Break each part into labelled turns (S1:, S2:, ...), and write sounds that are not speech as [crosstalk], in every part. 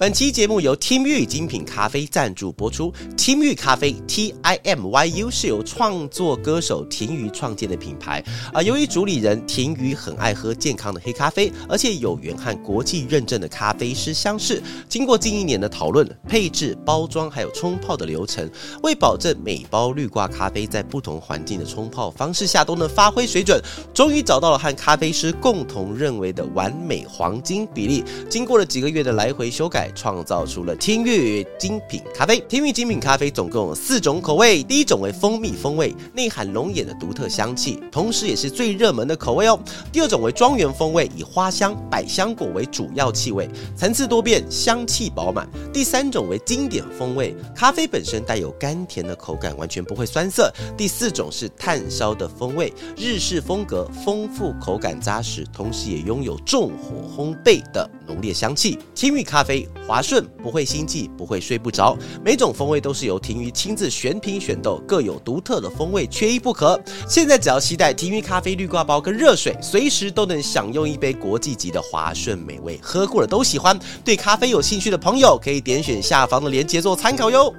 S1: 本期节目由 Team 玉精品咖啡赞助播出。Team 玉咖啡 T I M Y U 是由创作歌手婷瑜创建的品牌啊。由于主理人婷瑜很爱喝健康的黑咖啡，而且有缘和国际认证的咖啡师相识，经过近一年的讨论、配置、包装还有冲泡的流程，为保证每包绿挂咖啡在不同环境的冲泡方式下都能发挥水准，终于找到了和咖啡师共同认为的完美黄金比例。经过了几个月的来回修改。创造出了天悦精品咖啡。天悦精品咖啡总共有四种口味，第一种为蜂蜜风味，内含龙眼的独特香气，同时也是最热门的口味哦。第二种为庄园风味，以花香、百香果为主要气味，层次多变，香气饱满。第三种为经典风味，咖啡本身带有甘甜的口感，完全不会酸涩。第四种是炭烧的风味，日式风格，丰富口感扎实，同时也拥有重火烘焙的浓烈香气。天悦咖啡。滑顺，不会心悸，不会睡不着。每种风味都是由婷瑜亲自选品选豆，各有独特的风味，缺一不可。现在只要期待婷瑜咖啡绿挂包跟热水，随时都能享用一杯国际级的滑顺美味，喝过了都喜欢。对咖啡有兴趣的朋友，可以点选下方的链接做参考哟。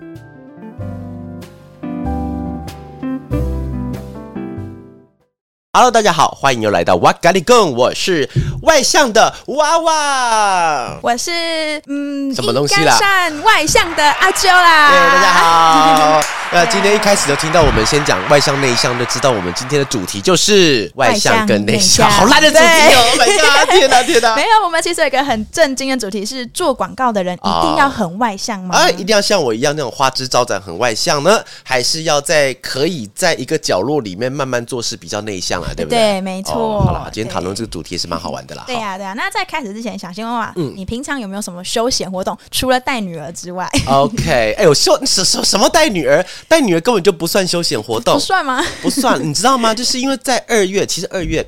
S1: Hello，大家好，欢迎又来到 What Got It Go，我是外向的娃娃，
S2: 我是嗯，
S1: 什么东西啦？
S2: 善外向的阿啾啦。
S1: 对，大家好。[laughs] 那今天一开始就听到我们先讲外向内向，就知道我们今天的主题就是外向跟内向。好烂的主题哦！My God，天哪，天哪！[laughs]
S2: 没有，我们其实有一个很震惊的主题是做广告的人一定要很外向吗？
S1: 啊，一定要像我一样那种花枝招展很外向呢？还是要在可以在一个角落里面慢慢做事比较内向？对不对？
S2: 对，没错。
S1: 好了，今天讨论这个主题是蛮好玩的啦。
S2: 对呀，对呀。那在开始之前，想先问问，嗯，你平常有没有什么休闲活动？除了带女儿之外
S1: ？OK，[laughs] 哎，我休什什什么带女儿？带女儿根本就不算休闲活动，
S2: 不算吗？
S1: 不算，你知道吗？[laughs] 就是因为在二月，其实二月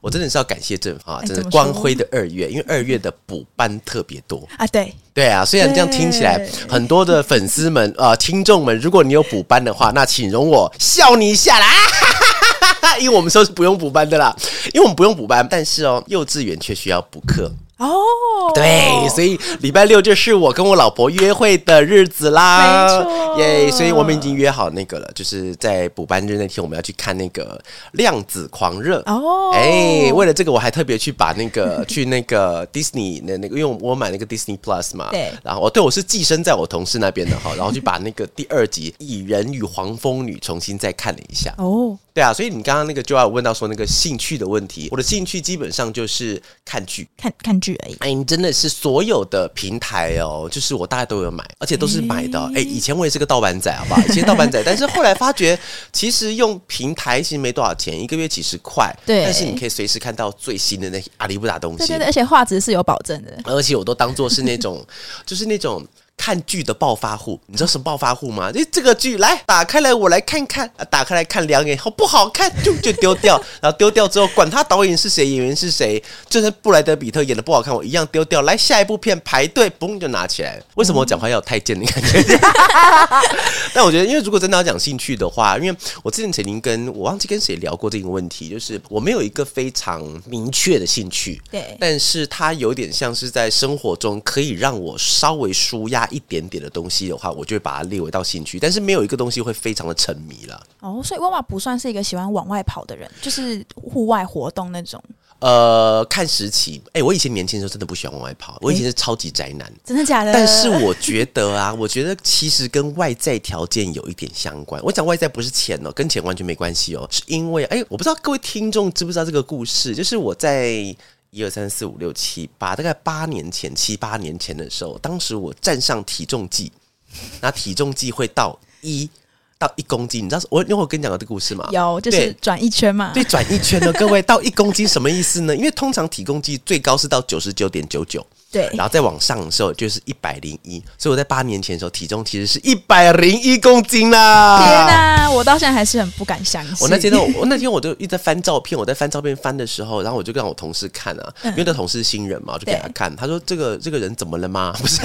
S1: 我真的是要感谢政府啊，真的光辉的二月，因为二月的补班特别多
S2: 啊。对，
S1: 对啊。虽然这样听起来，很多的粉丝们啊，听众们，如果你有补班的话，那请容我笑你一下啦。[laughs] 因为我们说是不用补班的啦，因为我们不用补班，但是哦，幼稚园却需要补课。哦，对，所以礼拜六就是我跟我老婆约会的日子
S2: 啦，
S1: 耶！所以我们已经约好那个了，就是在补班日那天，我们要去看那个《量子狂热》哦。哎，为了这个，我还特别去把那个 [laughs] 去那个 Disney 的那个，因为我买那个 Disney Plus 嘛，
S2: 对。
S1: 然后我对我是寄生在我同事那边的哈，然后去把那个第二集《蚁人与黄蜂女》重新再看了一下。哦，对啊，所以你刚刚那个就要问到说那个兴趣的问题，我的兴趣基本上就是看剧，
S2: 看看剧而已。
S1: 哎，你真的是所有的平台哦，就是我大概都有买，而且都是买的。哎，以前我也是个盗版仔，好不好？以前盗版仔，[laughs] 但是后来发觉，其实用平台其实没多少钱，一个月几十块。
S2: 对，
S1: 但是你可以随时看到最新的那阿里不达东西。
S2: 对对，而且画质是有保证的。
S1: 而且我都当做是那种，[laughs] 就是那种。看剧的暴发户，你知道什么暴发户吗？就这个剧来打开来，我来看看，打开来看两眼，好不好看就就丢掉，[laughs] 然后丢掉之后，管他导演是谁，演员是谁，就算布莱德比特演的不好看，我一样丢掉。来下一部片排队，嘣就拿起来。为什么我讲话要有太监的感觉？[laughs] 但我觉得，因为如果真的要讲兴趣的话，因为我之前曾经跟我忘记跟谁聊过这个问题，就是我没有一个非常明确的兴趣，
S2: 对，
S1: 但是它有点像是在生活中可以让我稍微舒压。一点点的东西的话，我就会把它列为到兴趣，但是没有一个东西会非常的沉迷了。
S2: 哦，所以娃娃不算是一个喜欢往外跑的人，就是户外活动那种。
S1: 呃，看时期，哎，我以前年轻的时候真的不喜欢往外跑，我以前是超级宅男，
S2: 真的假的？
S1: 但是我觉得啊，[laughs] 我觉得其实跟外在条件有一点相关。我讲外在不是钱哦，跟钱完全没关系哦，是因为哎，我不知道各位听众知不知道这个故事，就是我在。一二三四五六七八，大概八年前、七八年前的时候，当时我站上体重计，那体重计会到一到一公斤，你知道我因为我跟你讲过这个故事吗？
S2: 有，就是转一圈嘛。
S1: 对，转一圈的，各位到一公斤什么意思呢？因为通常体重计最高是到九十九点九九。
S2: 对，
S1: 然后再往上的时候就是一百零一，所以我在八年前的时候体重其实是一百零一公斤啦！
S2: 天哪，我到现在还是很不敢相信。
S1: 我那天我，我那天我就一直在翻照片，我在翻照片翻的时候，然后我就让我同事看啊，因为那同事是新人嘛，我就给他看，他说这个这个人怎么了吗？不是，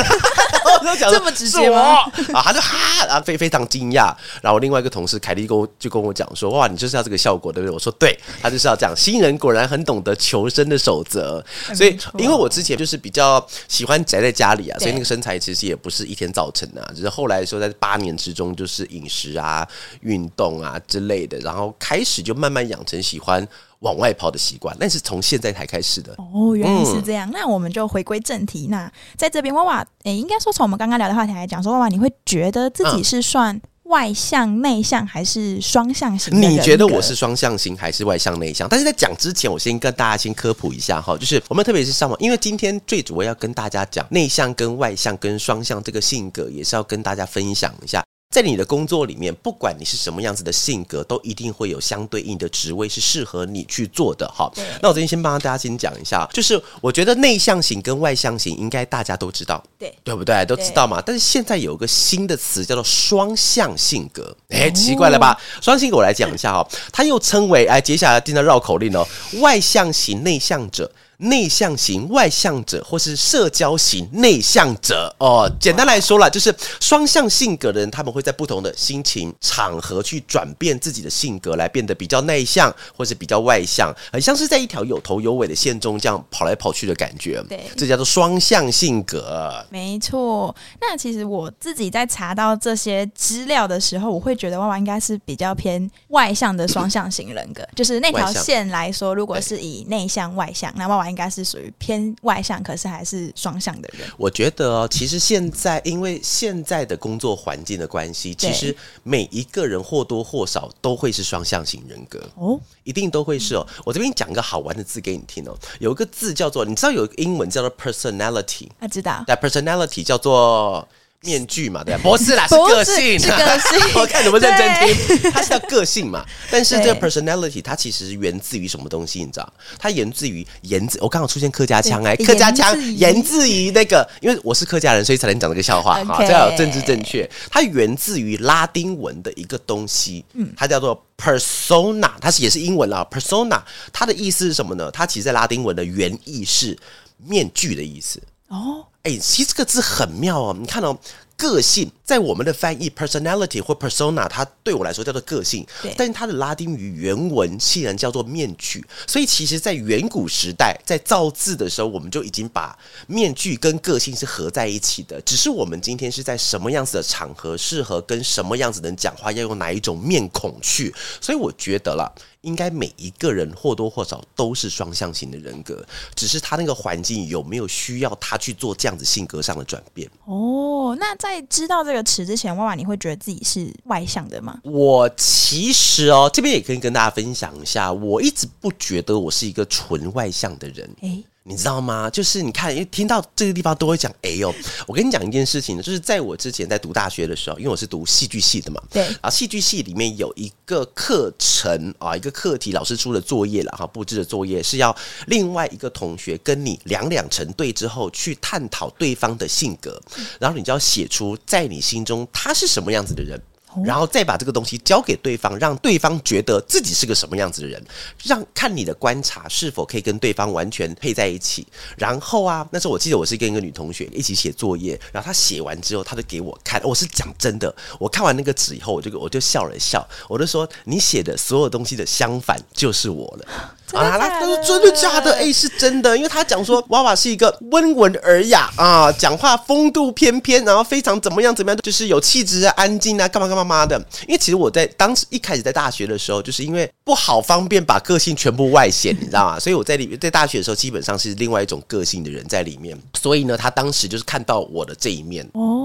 S1: 就讲
S2: 这么直接吗？
S1: 啊，他就哈，然后非非常惊讶。然后另外一个同事凯莉跟我就跟我讲说，哇，你就是要这个效果，对不对？我说对，他就是要这样。新人果然很懂得求生的守则，[laughs] 所以因为我之前就是比较喜欢宅在家里啊，所以那个身材其实也不是一天造成的，只是后来说在八年之中，就是饮食啊、运动啊之类的，然后开始就慢慢养成喜欢。往外跑的习惯，那是从现在才开始的。
S2: 哦，原来是这样。那我们就回归正题。那在这边，娃娃，诶，应该说从我们刚刚聊的话题来讲，说娃娃，你会觉得自己是算外向、内向还是双向型？
S1: 你觉得我是双向型还是外向、内向？但是在讲之前，我先跟大家先科普一下哈，就是我们特别是上网，因为今天最主要要跟大家讲内向跟外向跟双向这个性格，也是要跟大家分享一下。在你的工作里面，不管你是什么样子的性格，都一定会有相对应的职位是适合你去做的。哈，那我今天先帮大家先讲一下，就是我觉得内向型跟外向型应该大家都知道，
S2: 对
S1: 对不对？都知道嘛。但是现在有个新的词叫做双向性格，哎，奇怪了吧？双性格我来讲一下哈，它又称为哎，接下来听的绕口令哦，外向型内向者。内向型外向者，或是社交型内向者哦。简单来说啦，就是双向性格的人，他们会在不同的心情场合去转变自己的性格，来变得比较内向，或是比较外向，很像是在一条有头有尾的线中这样跑来跑去的感觉。
S2: 对，
S1: 这叫做双向性格。
S2: 没错。那其实我自己在查到这些资料的时候，我会觉得娃娃应该是比较偏外向的双向型人格。就是那条线来说，如果是以内向外向，那娃娃。应该是属于偏外向，可是还是双向的人。
S1: 我觉得哦，其实现在因为现在的工作环境的关系，其实每一个人或多或少都会是双向型人格哦，一定都会是哦。我这边讲一个好玩的字给你听哦，有一个字叫做，你知道有一个英文叫做 personality，
S2: 啊知道，
S1: 但 personality 叫做。面具嘛，对吧？不 [laughs] 是啦，是个性，
S2: 是个性。
S1: 我看你们认真听，[laughs] 它是叫个性嘛。但是这个 personality 它其实源自于什么东西？你知道？它源自于言字。我刚好出现客家腔哎，客家腔源自于那个，因为我是客家人，所以才能讲这个笑话哈，这要政治正确。它源自于拉丁文的一个东西，嗯，它叫做 persona，它是也是英文啦。persona 它的意思是什么呢？它其实在拉丁文的原意是面具的意思哦。哎，其实这个字很妙哦，你看哦。个性在我们的翻译 personality 或 persona，它对我来说叫做个性，但是它的拉丁语原文竟然叫做面具。所以其实，在远古时代，在造字的时候，我们就已经把面具跟个性是合在一起的。只是我们今天是在什么样子的场合，适合跟什么样子的人讲话，要用哪一种面孔去。所以我觉得了，应该每一个人或多或少都是双向型的人格，只是他那个环境有没有需要他去做这样子性格上的转变。
S2: 哦，那在。知道这个词之前，妈妈你会觉得自己是外向的吗？
S1: 我其实哦，这边也可以跟大家分享一下，我一直不觉得我是一个纯外向的人。哎。你知道吗？就是你看，因为听到这个地方都会讲哎呦。我跟你讲一件事情呢，就是在我之前在读大学的时候，因为我是读戏剧系的嘛，
S2: 对
S1: 啊，戏剧系里面有一个课程啊，一个课题，老师出的作业了哈，布置的作业是要另外一个同学跟你两两成对之后去探讨对方的性格，然后你就要写出在你心中他是什么样子的人。然后再把这个东西交给对方，让对方觉得自己是个什么样子的人，让看你的观察是否可以跟对方完全配在一起。然后啊，那时候我记得我是跟一个女同学一起写作业，然后她写完之后，她就给我看。我是讲真的，我看完那个纸以后，我就我就笑了笑，我就说：“你写的所有东西的相反就是我了。”
S2: 啊，
S1: 他说真的假的？哎，是真的，因为他讲说娃娃是一个温文尔雅啊，讲话风度翩翩，然后非常怎么样怎么样，就是有气质啊，安静啊，干嘛干嘛嘛的。因为其实我在当时一开始在大学的时候，就是因为不好方便把个性全部外显，[laughs] 你知道吗？所以我在里面在大学的时候，基本上是另外一种个性的人在里面。所以呢，他当时就是看到我的这一面
S2: 哦，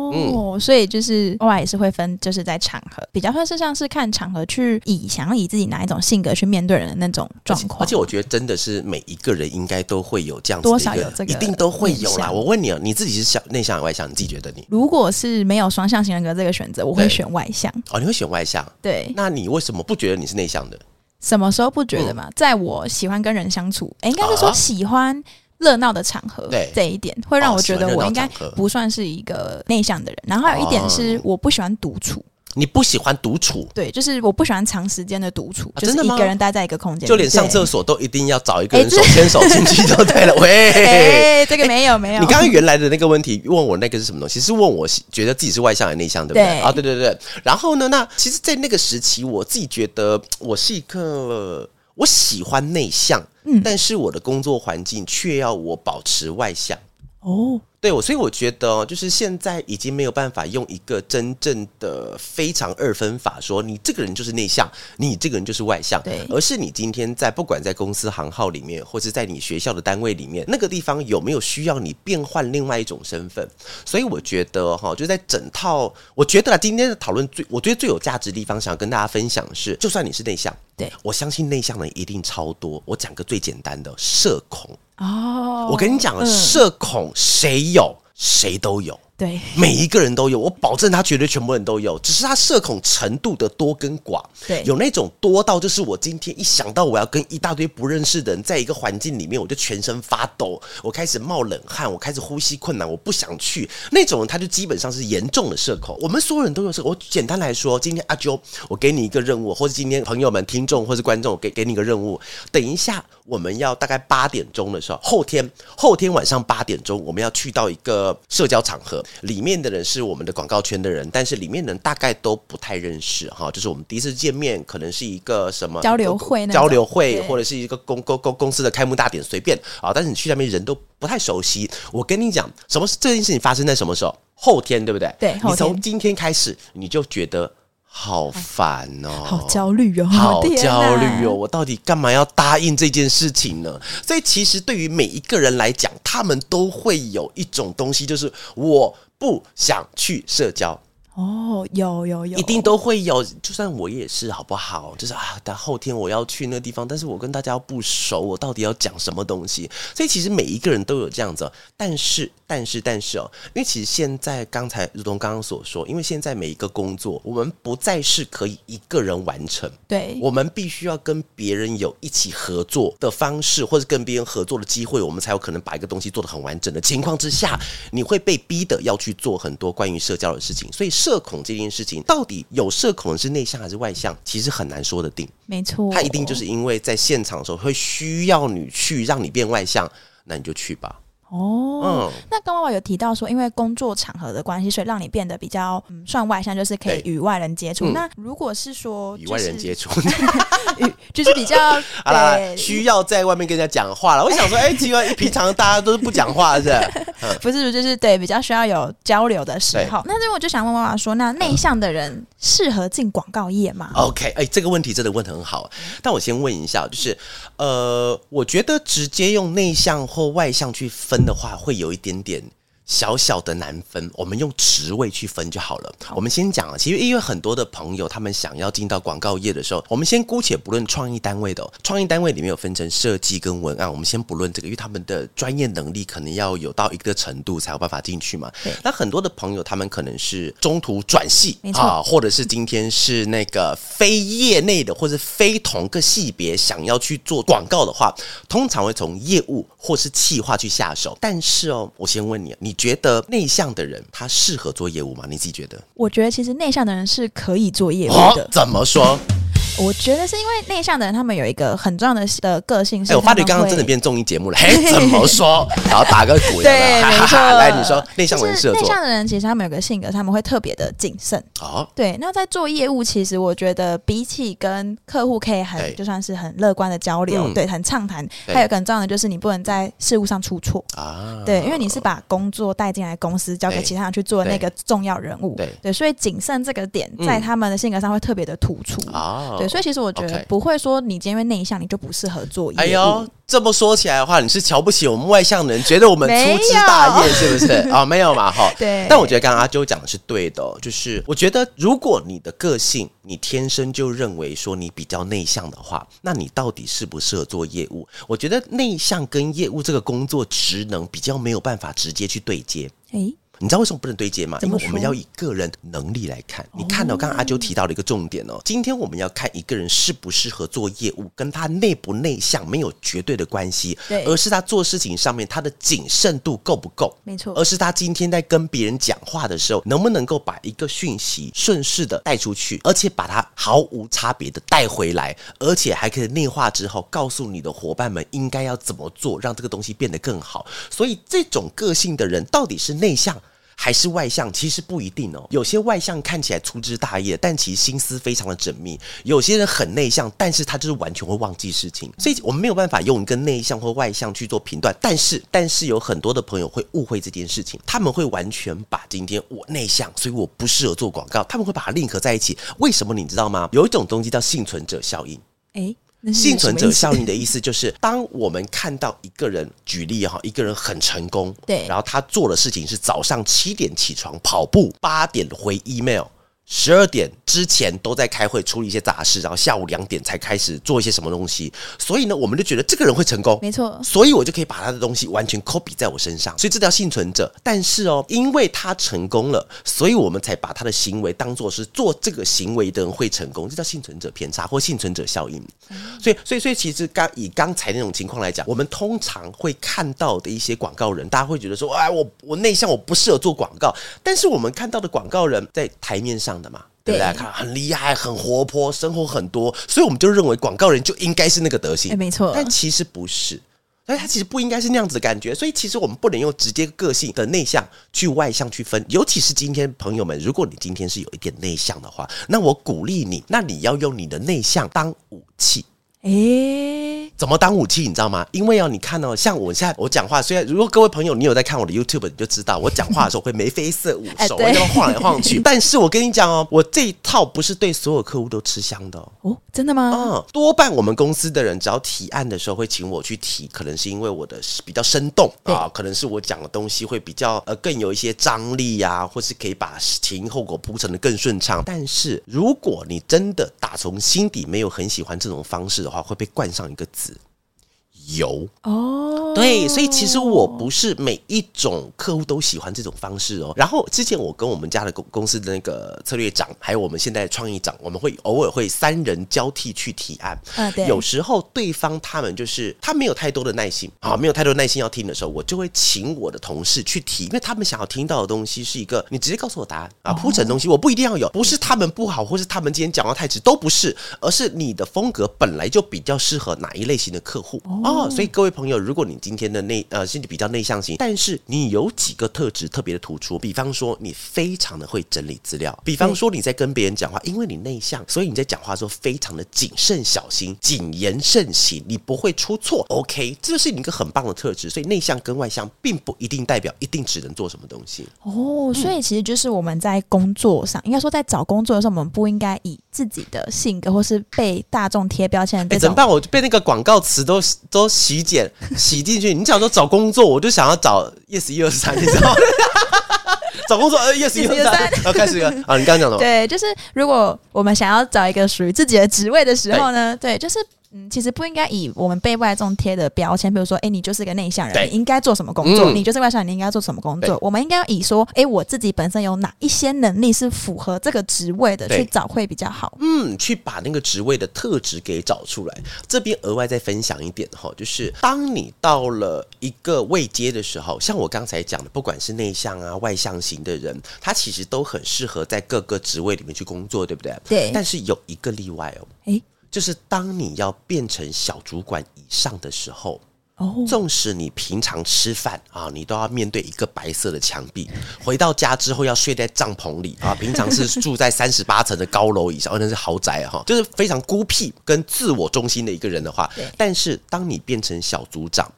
S2: 所以就是娃娃也是会分，就是在场合比较算是像是看场合去以想要以自己哪一种性格去面对人的那种状况。
S1: 而且我觉得真的是每一个人应该都会有这样子
S2: 多少有这个，
S1: 一定都会有啦。我问你啊，你自己是想内向还是外向？你自己觉得你
S2: 如果是没有双向型人格这个选择，我会选外向。
S1: 哦，你会选外向？
S2: 对。
S1: 那你为什么不觉得你是内向的？
S2: 什么时候不觉得嘛？在我喜欢跟人相处，哎，应该是说喜欢热闹的场合，
S1: 对
S2: 这一点会让我觉得我应该不算是一个内向的人。然后还有一点是，我不喜欢独处。
S1: 你不喜欢独处，
S2: 对，就是我不喜欢长时间的独处，
S1: 啊
S2: 就是一个人待在一个空间，
S1: 就连上厕所都一定要找一个人
S2: 哎
S1: 手牵手进去就对了。[laughs] 喂，
S2: 哎，这个没有没有，
S1: 你刚刚原来的那个问题问我那个是什么东西？是问我觉得自己是外向还是内向，对不？对啊，对对对。然后呢，那其实，在那个时期，我自己觉得我是一个我喜欢内向，
S2: 嗯
S1: 但是我的工作环境却要我保持外向。
S2: 哦，
S1: 对我，所以我觉得哦就是现在已经没有办法用一个真正的非常二分法说你这个人就是内向，你这个人就是外向，
S2: 对
S1: 而是你今天在不管在公司行号里面，或是在你学校的单位里面，那个地方有没有需要你变换另外一种身份？所以我觉得哈，就在整套，我觉得啊，今天的讨论最，我觉得最有价值的地方，想要跟大家分享的是，就算你是内向，
S2: 对
S1: 我相信内向的人一定超多。我讲个最简单的，社恐。
S2: 哦，
S1: 我跟你讲，
S2: 嗯
S1: 社恐谁有谁都有。
S2: 对，
S1: 每一个人都有，我保证他绝对全部人都有，只是他社恐程度的多跟寡。
S2: 对
S1: 有那种多到就是我今天一想到我要跟一大堆不认识的人在一个环境里面，我就全身发抖，我开始冒冷汗，我开始呼吸困难，我不想去。那种人他就基本上是严重的社恐。我们所有人都有社恐。我简单来说，今天阿啾，我给你一个任务，或者今天朋友们、听众或是观众，我给给你一个任务，等一下我们要大概八点钟的时候，后天后天晚上八点钟，我们要去到一个社交场合，里面的人是我们的广告圈的人，但是里面的人大概都不太认识哈，就是我们第一次见面，可能是一个什么
S2: 交流会
S1: 交流会，或者是一个公公公公司的开幕大典，随便啊，但是你去那边人都不太熟悉。我跟你讲，什么这件事情发生在什么时候？后天对不对？
S2: 对
S1: 你从今天开始，你就觉得好烦哦，
S2: 好焦虑哦，
S1: 好 [laughs] 焦虑哦！！我到底干嘛要答应这件事情呢？所以其实对于每一个人来讲，他们都会有一种东西，就是我不想去社交。
S2: 哦，有有有，
S1: 一定都会有，就算我也是，好不好？就是啊，但后天我要去那个地方，但是我跟大家不熟，我到底要讲什么东西？所以其实每一个人都有这样子哦，但是但是但是哦，因为其实现在刚才如同刚刚所说，因为现在每一个工作，我们不再是可以一个人完成，
S2: 对，
S1: 我们必须要跟别人有一起合作的方式，或者跟别人合作的机会，我们才有可能把一个东西做得很完整的情况之下，你会被逼的要去做很多关于社交的事情。所以社恐这件事情，到底有社恐的是内向还是外向，其实很难说得定。
S2: 没错，
S1: 他一定就是因为在现场的时候会需要你去让你变外向，那你就去吧。
S2: 哦。
S1: 嗯，
S2: 那刚刚我有提到说，因为工作场合的关系，所以让你变得比较嗯算外向，就是可以与外人接触。
S1: 嗯
S2: 那如果是说
S1: 与外人接
S2: 触，[laughs] 就是比较 [laughs]
S1: 好啦，
S2: 对，
S1: 需要在外面跟人家讲话了。我想说，哎、奇怪，[laughs] 平常大家都是不讲话是，
S2: 不是就是对比较需要有交流的时候。那这我就想问妈妈说，那内向的人适合进广告业吗
S1: ？OK，哎、这个问题真的问的很好。但我先问一下，就是呃，我觉得直接用内向或外向去分分的话，会有一点点。小小的难分，我们用职位去分就好了。我们先讲啊，其实因为很多的朋友他们想要进到广告业的时候，我们先姑且不论创意单位的哦、创意单位里面有分成设计跟文案，我们先不论这个，因为他们的专业能力可能要有到一个程度才有办法进去嘛。那很多的朋友他们可能是中途转系啊，或者是今天是那个非业内的或者非同个系别想要去做广告的话，通常会从业务或是企划去下手。但是哦，我先问你，你觉得内向的人他适合做业务吗？你自己觉得？
S2: 我觉得其实内向的人是可以做业务
S1: 哦
S2: 的，。
S1: 怎么说？
S2: 我觉得是因为内向的人他们有一个很重要的的个性是
S1: 我发觉刚刚真的变综艺节目了。嘿，[laughs] 怎么说？然后打个鼓，
S2: 对，没错。
S1: 来，你说内向的人
S2: 内向的人，其实他们有个性格，他们会特别的谨慎。
S1: 哦，
S2: 对，那在做业务，其实我觉得比起跟客户可以
S1: 对
S2: 很就算是很乐观的交流，
S1: 嗯
S2: 对，很畅谈，
S1: 对
S2: 还有一个很重要的就是你不能在事务上出错。
S1: 啊，
S2: 对，因为你是把工作带进来公司，交给其他人去做那个重要人物。
S1: 对
S2: 所以谨慎这个点
S1: 嗯
S2: 在他们的性格上会特别的突出。
S1: 哦，
S2: 对，所以其实我觉得不会说你因为内向你就不适合做业务。
S1: 哎呦，这么说起来的话，你是瞧不起我们外向的人，觉得我们粗枝大叶是不是？啊、[laughs] 没有嘛，哈。
S2: 对
S1: 但我觉得刚刚阿周讲的是对的、哦，就是我觉得如果你的个性，你天生就认为说你比较内向的话，那你到底适不适合做业务？我觉得内向跟业务这个工作职能比较没有办法直接去对接。
S2: 哎，
S1: 你知道为什么不能对接吗？因为我们要以个人能力来看。你看到刚刚阿啾提到了一个重点哦，今天我们要看一个人适不适合做业务，跟他内不内向没有绝对的关系，
S2: 对
S1: 而是他做事情上面他的谨慎度够不够。
S2: 没错
S1: 而是他今天在跟别人讲话的时候，能不能够把一个讯息顺势的带出去，而且把它毫无差别的带回来，而且还可以内化之后，告诉你的伙伴们应该要怎么做，让这个东西变得更好。所以这种个性的人到底是内向？还是外向，其实不一定哦。有些外向看起来粗枝大叶，但其实心思非常的缜密；有些人很内向，但是他就是完全会忘记事情。所以我们没有办法用一个内向或外向去做评断。但是，但是有很多的朋友会误会这件事情，他们会完全把今天我内向，所以我不适合做广告，他们会把它 link 在一起。为什么你知道吗？有一种东西叫幸存者效应。
S2: 哎，
S1: 幸存者效应的意思就是，当我们看到一个人，举例哈，一个人很成功，
S2: 对
S1: 然后他做的事情是早上七点起床跑步，八点回 email。十二点之前都在开会处理一些杂事，然后下午两点才开始做一些什么东西，所以呢，我们就觉得这个人会成功，
S2: 没错
S1: 所以我就可以把他的东西完全 copy 在我身上，所以这叫幸存者。但是哦，因为他成功了，所以我们才把他的行为当做是做这个行为的人会成功，这叫幸存者偏差或幸存者效应。所以，所以，所以，其实刚以刚才那种情况来讲，我们通常会看到的一些广告人，大家会觉得说，哎，我我内向，我不适合做广告。但是我们看到的广告人在台面上的嘛。对不对？看很厉害，很活泼，生活很多，所以我们就认为广告人就应该是那个德行。
S2: 哎没错
S1: 但其实不是。所以他其实不应该是那样子的感觉，所以其实我们不能用直接个性的内向去外向去分，尤其是今天朋友们，如果你今天是有一点内向的话，那我鼓励你，那你要用你的内向当武器。
S2: 哎，
S1: 怎么当武器，你知道吗？因为哦，你看哦，像我现在我讲话，虽然如果各位朋友你有在看我的 YouTube，你就知道我讲话的时候会眉飞色舞，手会这样晃来晃去。[laughs] 但是我跟你讲哦，我这一套不是对所有客户都吃香的哦。
S2: 哦，真的吗？
S1: 嗯，多半我们公司的人只要提案的时候会请我去提，可能是因为我的比较生动啊，可能是我讲的东西会比较呃更有一些张力呀、或是可以把前因后果铺陈的更顺畅。但是如果你真的打从心底没有很喜欢这种方式的话，会被冠上一个字。油。
S2: 哦，
S1: 对，所以其实我不是每一种客户都喜欢这种方式哦。然后之前我跟我们家的公公司的那个策略长，还有我们现在的创意长，我们会偶尔会三人交替去提案。
S2: 嗯对
S1: 有时候对方他们就是他没有太多的耐心啊，没有太多耐心要听的时候，我就会请我的同事去提，因为他们想要听到的东西是一个你直接告诉我答案啊，铺陈东西我不一定要有，不是他们不好，或是他们今天讲话太直，都不是，而是你的风格本来就比较适合哪一类型的客户哦。所以各位朋友，如果你今天的内呃心里比较内向型，但是你有几个特质特别的突出，比方说你非常的会整理资料，比方说你在跟别人讲话，因为你内向，所以你在讲话的时候非常的谨慎小心，谨言慎行，你不会出错。OK，这就是你一个很棒的特质。所以内向跟外向并不一定代表一定只能做什么东西。
S2: 哦，所以其实就是我们在工作上，应该说在找工作的时候，我们不应该以自己的性格或是被大众贴标签的
S1: 哎，
S2: 这种。
S1: 怎么办？我被那个广告词都都洗剪洗进去。你想说找工作，我就想要找 yes 一二三，你知道吗？[laughs] 找工作呃 yes 一二三，然后开始了啊！你刚刚讲什么？
S2: 对，就是如果我们想要找一个属于自己的职位的时候呢，对，就是。嗯，其实不应该以我们被外众贴的标签，比如说，哎，你就是个内向人，你应该做什么工作？
S1: 嗯
S2: 你就是外向人，你应该做什么工作？我们应该要以说，哎，我自己本身有哪一些能力是符合这个职位的，去找会比较好。
S1: 嗯，去把那个职位的特质给找出来。这边额外再分享一点哈，就是当你到了一个位阶的时候，像我刚才讲的，不管是内向啊、外向型的人，他其实都很适合在各个职位里面去工作，对不对？
S2: 对
S1: 但是有一个例外哦，
S2: 诶
S1: 就是当你要变成小主管以上的时候。
S2: 哦，
S1: 纵使你平常吃饭啊，你都要面对一个白色的墙壁，回到家之后要睡在帐篷里啊，平常是住在 [laughs] 三十八层的高楼以上，哦那是豪宅哈、就是非常孤僻跟自我中心的一个人的话，但是当你变成小组长，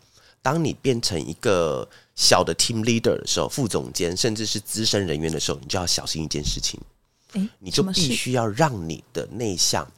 S1: 当你变成一个小的 team leader 的时候，副总监甚至是资深人员的时候，你就要小心一件事情，
S2: 哎，
S1: 你就必须要让你的内向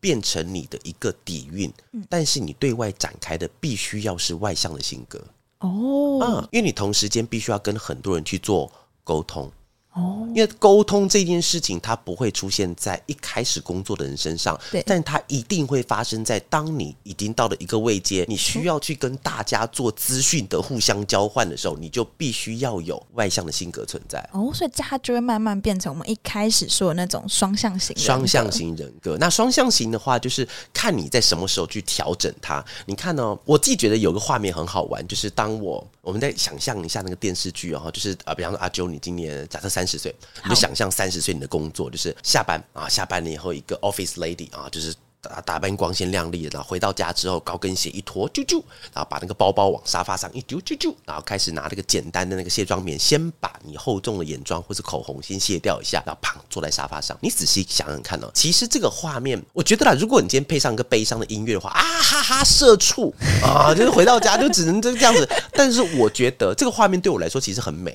S1: 变成你的一个底蕴，
S2: 嗯
S1: 但是你对外展开的必须要是外向的性格。
S2: 哦
S1: 啊，因为你同时间必须要跟很多人去做沟通。
S2: 哦，
S1: 因因为沟通这件事情，它不会出现在一开始工作的人身上，
S2: 对
S1: 但它一定会发生在当你已经到了一个位阶，你需要去跟大家做资讯的互相交换的时候，你就必须要有外向的性格存在。
S2: 哦，所以这它就会慢慢变成我们一开始说的那种双向型
S1: 双向型人格，那双向型的话，就是看你在什么时候去调整它。你看哦，我自己觉得有个画面很好玩，就是当我我们在想象一下那个电视剧哦，就是啊，比方说阿啾，你今年假设三十岁，你就想象三十岁你的工作就是下班啊，下班了以后一个 office lady 啊，就是。打打扮光鲜亮丽的，然后回到家之后，高跟鞋一脱，啾啾，然后把那个包包往沙发上一丢，啾啾，然后开始拿那个简单的那个卸妆棉，先把你厚重的眼妆或是口红先卸掉一下，然后砰坐在沙发上。你仔细想想看哦，其实这个画面，我觉得啦，如果你今天配上一个悲伤的音乐的话，啊哈哈，社畜啊，就是回到家就只能这这样子。但是我觉得这个画面对我来说其实很美。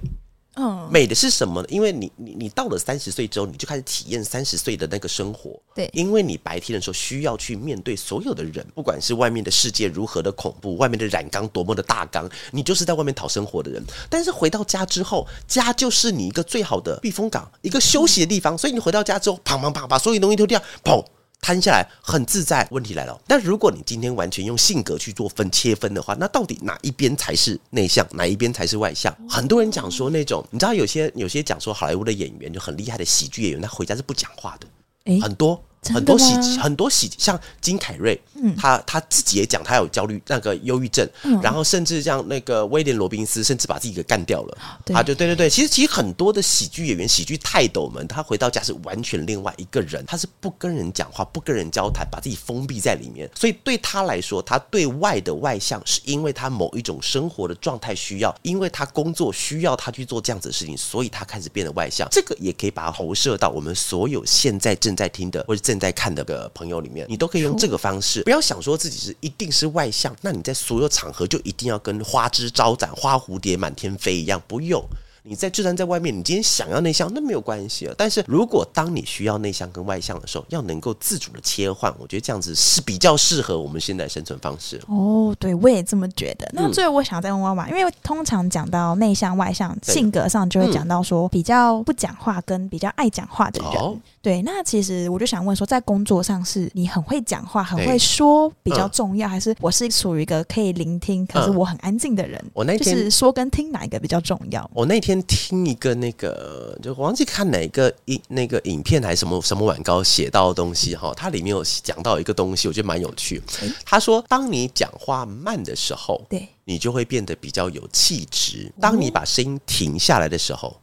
S2: 嗯，
S1: 美的是什么呢？因为你你你到了三十岁之后，你就开始体验三十岁的那个生活。
S2: 对
S1: 因为你白天的时候需要去面对所有的人，不管是外面的世界如何的恐怖，外面的染缸多么的大缸，你就是在外面讨生活的人。但是回到家之后，家就是你一个最好的避风港，一个休息的地方。所以你回到家之后，砰砰砰，把所有东西丢掉，砰。摊下来很自在，问题来了。但如果你今天完全用性格去做分切分的话，那到底哪一边才是内向，哪一边才是外向？很多人讲说那种，你知道有些有些讲说好莱坞的演员就很厉害的喜剧演员，他回家是不讲话的，
S2: 诶
S1: 很多。很多喜很多喜像金凯瑞，他他自己也讲他有焦虑那个忧郁症，然后甚至像那个威廉罗宾斯，甚至把自己给干掉了。
S2: 对
S1: 他就对对对，其实其实很多的喜剧演员、喜剧泰斗们，他回到家是完全另外一个人，他是不跟人讲话、不跟人交谈，把自己封闭在里面。所以对他来说，他对外的外向，是因为他某一种生活的状态需要，因为他工作需要他去做这样子的事情，所以他开始变得外向。这个也可以把它投射到我们所有现在正在听的或者正在看的个朋友里面，你都可以用这个方式。不要想说自己是一定是外向，那你在所有场合就一定要跟花枝招展、花蝴蝶满天飞一样，不用。你在就算在外面，你今天想要内向，那没有关系啊。但是如果当你需要内向跟外向的时候，要能够自主的切换，我觉得这样子是比较适合我们现在生存方式。
S2: 哦，对，我也这么觉得。那
S1: 嗯
S2: 最后我想再问妈妈，因为通常讲到内向外向，性格上就会讲到说比较不讲话跟比较爱讲话的人。
S1: 哦
S2: 对，那其实我就想问说，在工作上是你很会讲话、很会说比较
S1: 嗯
S2: 重要，还是我是属于一个可以聆听，可是
S1: 嗯
S2: 我很安静的人？就
S1: 我那天
S2: 是说跟听哪一个比较重要？
S1: 我那天听一个那个，就忘记看哪个影那个影片还是什么什么晚高写到的东西哈，它里面有讲到一个东西，我觉得蛮有趣。他说，当你讲话慢的时候，
S2: 对，
S1: 你就会变得比较有气质；当你把声音停下来的时候，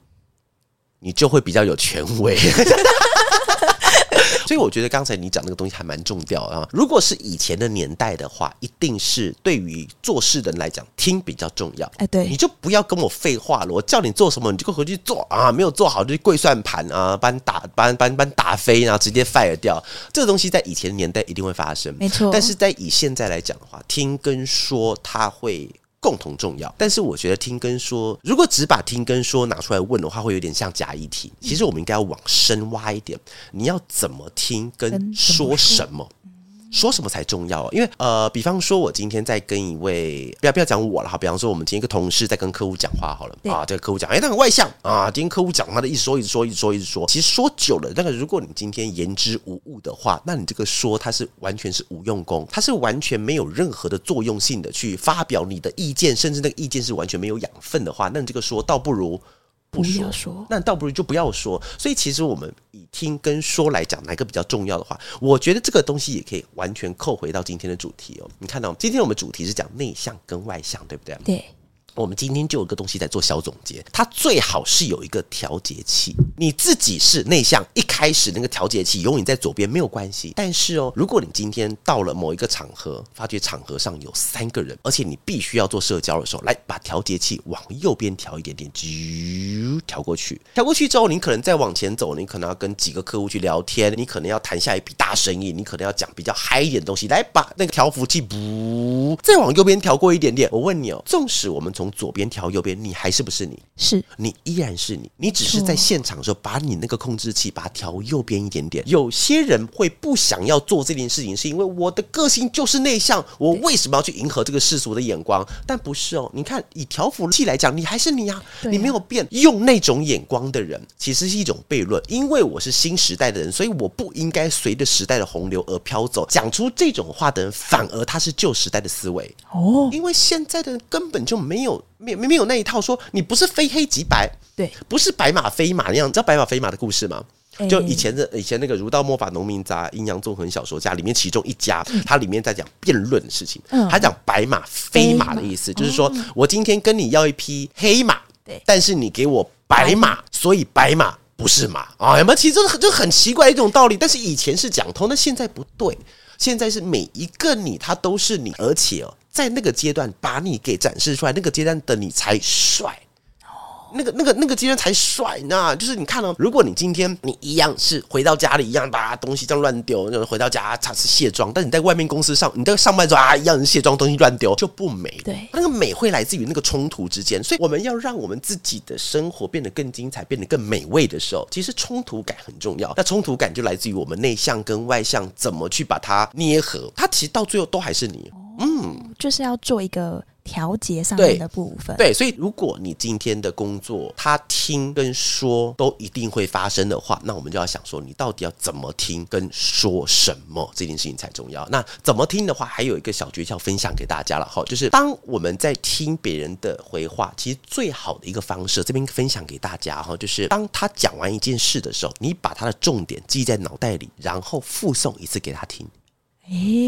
S1: 你就会比较有权威。[laughs] 所以我觉得刚才你讲那个东西还蛮重要啊。如果是以前的年代的话，一定是对于做事的人来讲，听比较重要。
S2: 哎，对
S1: 你，就不要跟我废话了，我叫你做什么，你就回去做啊！没有做好就去跪算盘啊，把你打把把把你打飞，然后直接 fire 掉。这个东西在以前的年代一定会发生，
S2: 没错
S1: 但是在以现在来讲的话，听跟说它会。共同重要，但是我觉得听跟说，如果只把听跟说拿出来问的话，会有点像假议题。其实我们应该要往深挖一点，你要怎么听跟说什么。说什么才重要、哦？因为呃，比方说，我今天在跟一位，不要不要讲我了哈，比方说，我们今天一个同事在跟客户讲话好了啊，这个客户讲，哎，他很外向啊，今天客户讲他的一直说，一直说，一直说，一直说，其实说久了，那个如果你今天言之无物的话，那你这个说它是完全是无用功，它是完全没有任何的作用性的去发表你的意见，甚至那个意见是完全没有养分的话，那你这个说倒不如。
S2: 不
S1: 说那倒不如就不要说。所以其实我们以听跟说来讲，哪个比较重要的话，我觉得这个东西也可以完全扣回到今天的主题哦。你看到、今天我们主题是讲内向跟外向，对不对？
S2: 对，
S1: 我们今天就有一个东西在做小总结，它最好是有一个调节器。你自己是内向，一开始那个调节器永远在左边没有关系。但是哦，如果你今天到了某一个场合，发觉场合上有三个人，而且你必须要做社交的时候，来把调节器往右边调一点点，啾调过去。调过去之后，你可能再往前走，你可能要跟几个客户去聊天，你可能要谈下一笔大生意，你可能要讲比较嗨一点的东西，来把那个调幅器不再往右边调过一点点。我问你哦，纵使我们从从左边调右边，你还是不是你？
S2: 是
S1: 你依然是你，你只是在现场的时候把你那个控制器把它调右边一点点。有些人会不想要做这件事情，是因为我的个性就是内向，我为什么要去迎合这个世俗的眼光？但不是哦，你看以调服器来讲，你还是你啊，你没有变。用那种眼光的人，其实是一种悖论。因为我是新时代的人，所以我不应该随着时代的洪流而飘走。讲出这种话的人，反而他是旧时代的思维哦。因为现在的人根本就没有没没有那一套说你不是非黑即白，
S2: 对，
S1: 不是白马非马那样。你知道白马非马的故事吗？就以前的以前那个《儒道墨法农民杂阴阳纵横小说家》里面，其中一家，它里面在讲辩论的事情。他讲白马非马的意思，就是说我今天跟你要一匹黑马，
S2: 对，
S1: 但是你给我白马，所以白马不是马啊。有没有？其实这就很奇怪一种道理。但是以前是讲通，那现在不对。现在是每一个你，他都是你，而且哦，在那个阶段把你给展示出来，那个阶段的你才帅。那个、那个、那个阶段才帅呢，就是你看哦，如果你今天你一样是回到家里一样把东西这样乱丢，就回到家擦是卸妆，但你在外面公司上，你在上班时候啊一样是卸妆，东西乱丢就不美。
S2: 对，
S1: 那个美会来自于那个冲突之间，所以我们要让我们自己的生活变得更精彩，变得更美味的时候，其实冲突感很重要。那冲突感就来自于我们内向跟外向怎么去把它捏合，它其实到最后都还是你。
S2: 嗯，就是要做一个。调节上面的部分，
S1: 对，所以如果你今天的工作，他听跟说都一定会发生的话，那我们就要想说，你到底要怎么听跟说什么这件事情才重要。那怎么听的话，还有一个小诀窍分享给大家了哈，就是当我们在听别人的回话，其实最好的一个方式，这边分享给大家哈，就是当他讲完一件事的时候，你把他的重点记在脑袋里，然后附送一次给他听。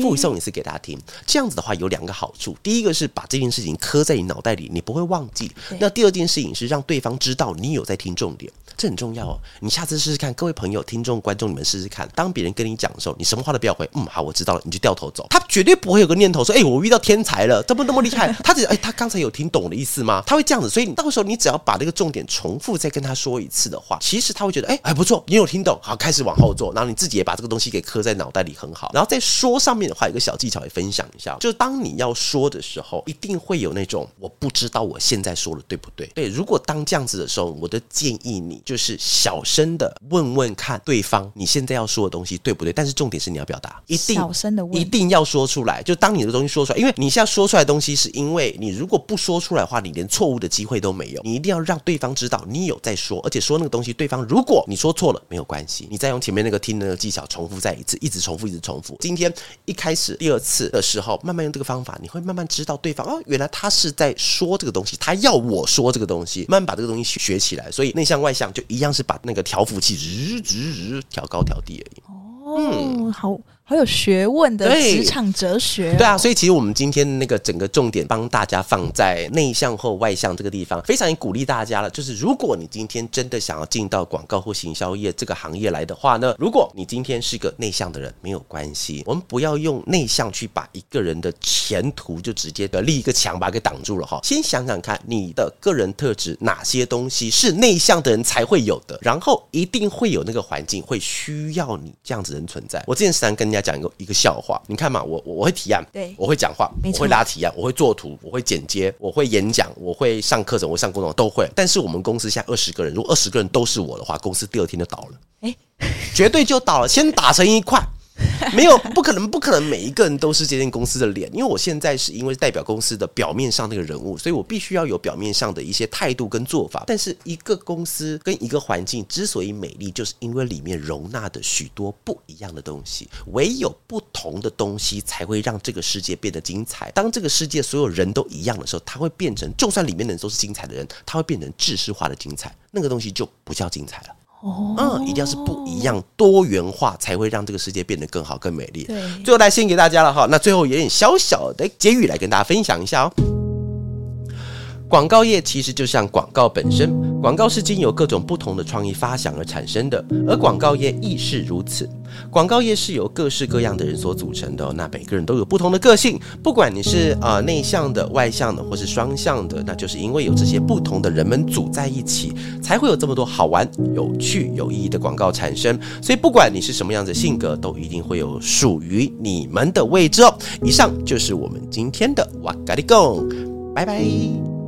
S1: 附送一次给大家听，这样子的话有两个好处。第一个是把这件事情刻在你脑袋里，你不会忘记。那第二件事情是让对方知道你有在听重点，这很重要哦。你下次试试看，各位朋友、听众、观众，你们试试看。当别人跟你讲的时候，你什么话都不要回。嗯，好，我知道了，你就掉头走。他绝对不会有个念头说：“哎，我遇到天才了，怎么那么厉害。” [laughs] 他只哎，他刚才有听懂的意思吗？他会这样子。所以你到时候你只要把这个重点重复再跟他说一次的话，其实他会觉得哎还不错，你有听懂。好，开始往后做，然后你自己也把这个东西给刻在脑袋里，很好。然后在说上面的话，有个小。技巧也分享一下，就是当你要说的时候，一定会有那种我不知道我现在说的对不对？对，如果当这样子的时候，我的建议你就是小声的问问看对方你现在要说的东西对不对？但是重点是你要表达，一定
S2: 小声的问，
S1: 一定要说出来。就当你的东西说出来，因为你现在说出来的东西，是因为你如果不说出来的话，你连错误的机会都没有。你一定要让对方知道你有在说，而且说那个东西，对方如果你说错了没有关系，你再用前面那个听的那个技巧重复再一次，一直重复，一直重复。今天一开始第二次的时候。慢慢用这个方法，你会慢慢知道对方哦，原来他是在说这个东西，他要我说这个东西，慢慢把这个东西学起来。所以内向外向就一样是把那个调幅器直直直调高调低而已。
S2: 哦，好。好有学问的职场哲学，
S1: 对啊，所以其实我们今天那个整个重点帮大家放在内向或外向这个地方，非常鼓励大家了。就是如果你今天真的想要进到广告或行销业这个行业来的话呢，如果你今天是个内向的人，没有关系，我们不要用内向去把一个人的前途就直接的立一个墙把它给挡住了哈。先想想看，你的个人特质哪些东西是内向的人才会有的，然后一定会有那个环境会需要你这样子人存在。我之前时常跟人家讲一个一个笑话，你看嘛，我我会提案，
S2: 对，
S1: 我会讲话，我会拉提案，我会做图，我会剪接，我会演讲，我会上课程，我上工作都会。但是我们公司现在二十个人，如果二十个人都是我的话，公司第二天就倒了，哎，[laughs] 绝对就倒了，先打成一块。[laughs] 没有，不可能，不可能，每一个人都是这间公司的脸。因为我现在是因为代表公司的表面上那个人物，所以我必须要有表面上的一些态度跟做法。但是一个公司跟一个环境之所以美丽，就是因为里面容纳的许多不一样的东西。唯有不同的东西，才会让这个世界变得精彩。当这个世界所有人都一样的时候，它会变成，就算里面的人都是精彩的人，它会变成制式化的精彩。那个东西就不叫精彩了。哦，嗯，一定要是不一样、多元化，才会让这个世界变得更好、更美丽。
S2: 对，
S1: 最后来献给大家了哈。那最后有点小小的结语来跟大家分享一下哦。广告业其实就像广告本身，广告是经由各种不同的创意发想而产生的，而广告业亦是如此。广告业是由各式各样的人所组成的，那每个人都有不同的个性，不管你是啊内向的、外向的，或是双向的，那就是因为有这些不同的人们组在一起，才会有这么多好玩、有趣、有意义的广告产生。所以，不管你是什么样的性格，都一定会有属于你们的位置哦。以上就是我们今天的哇咖喱贡，拜拜。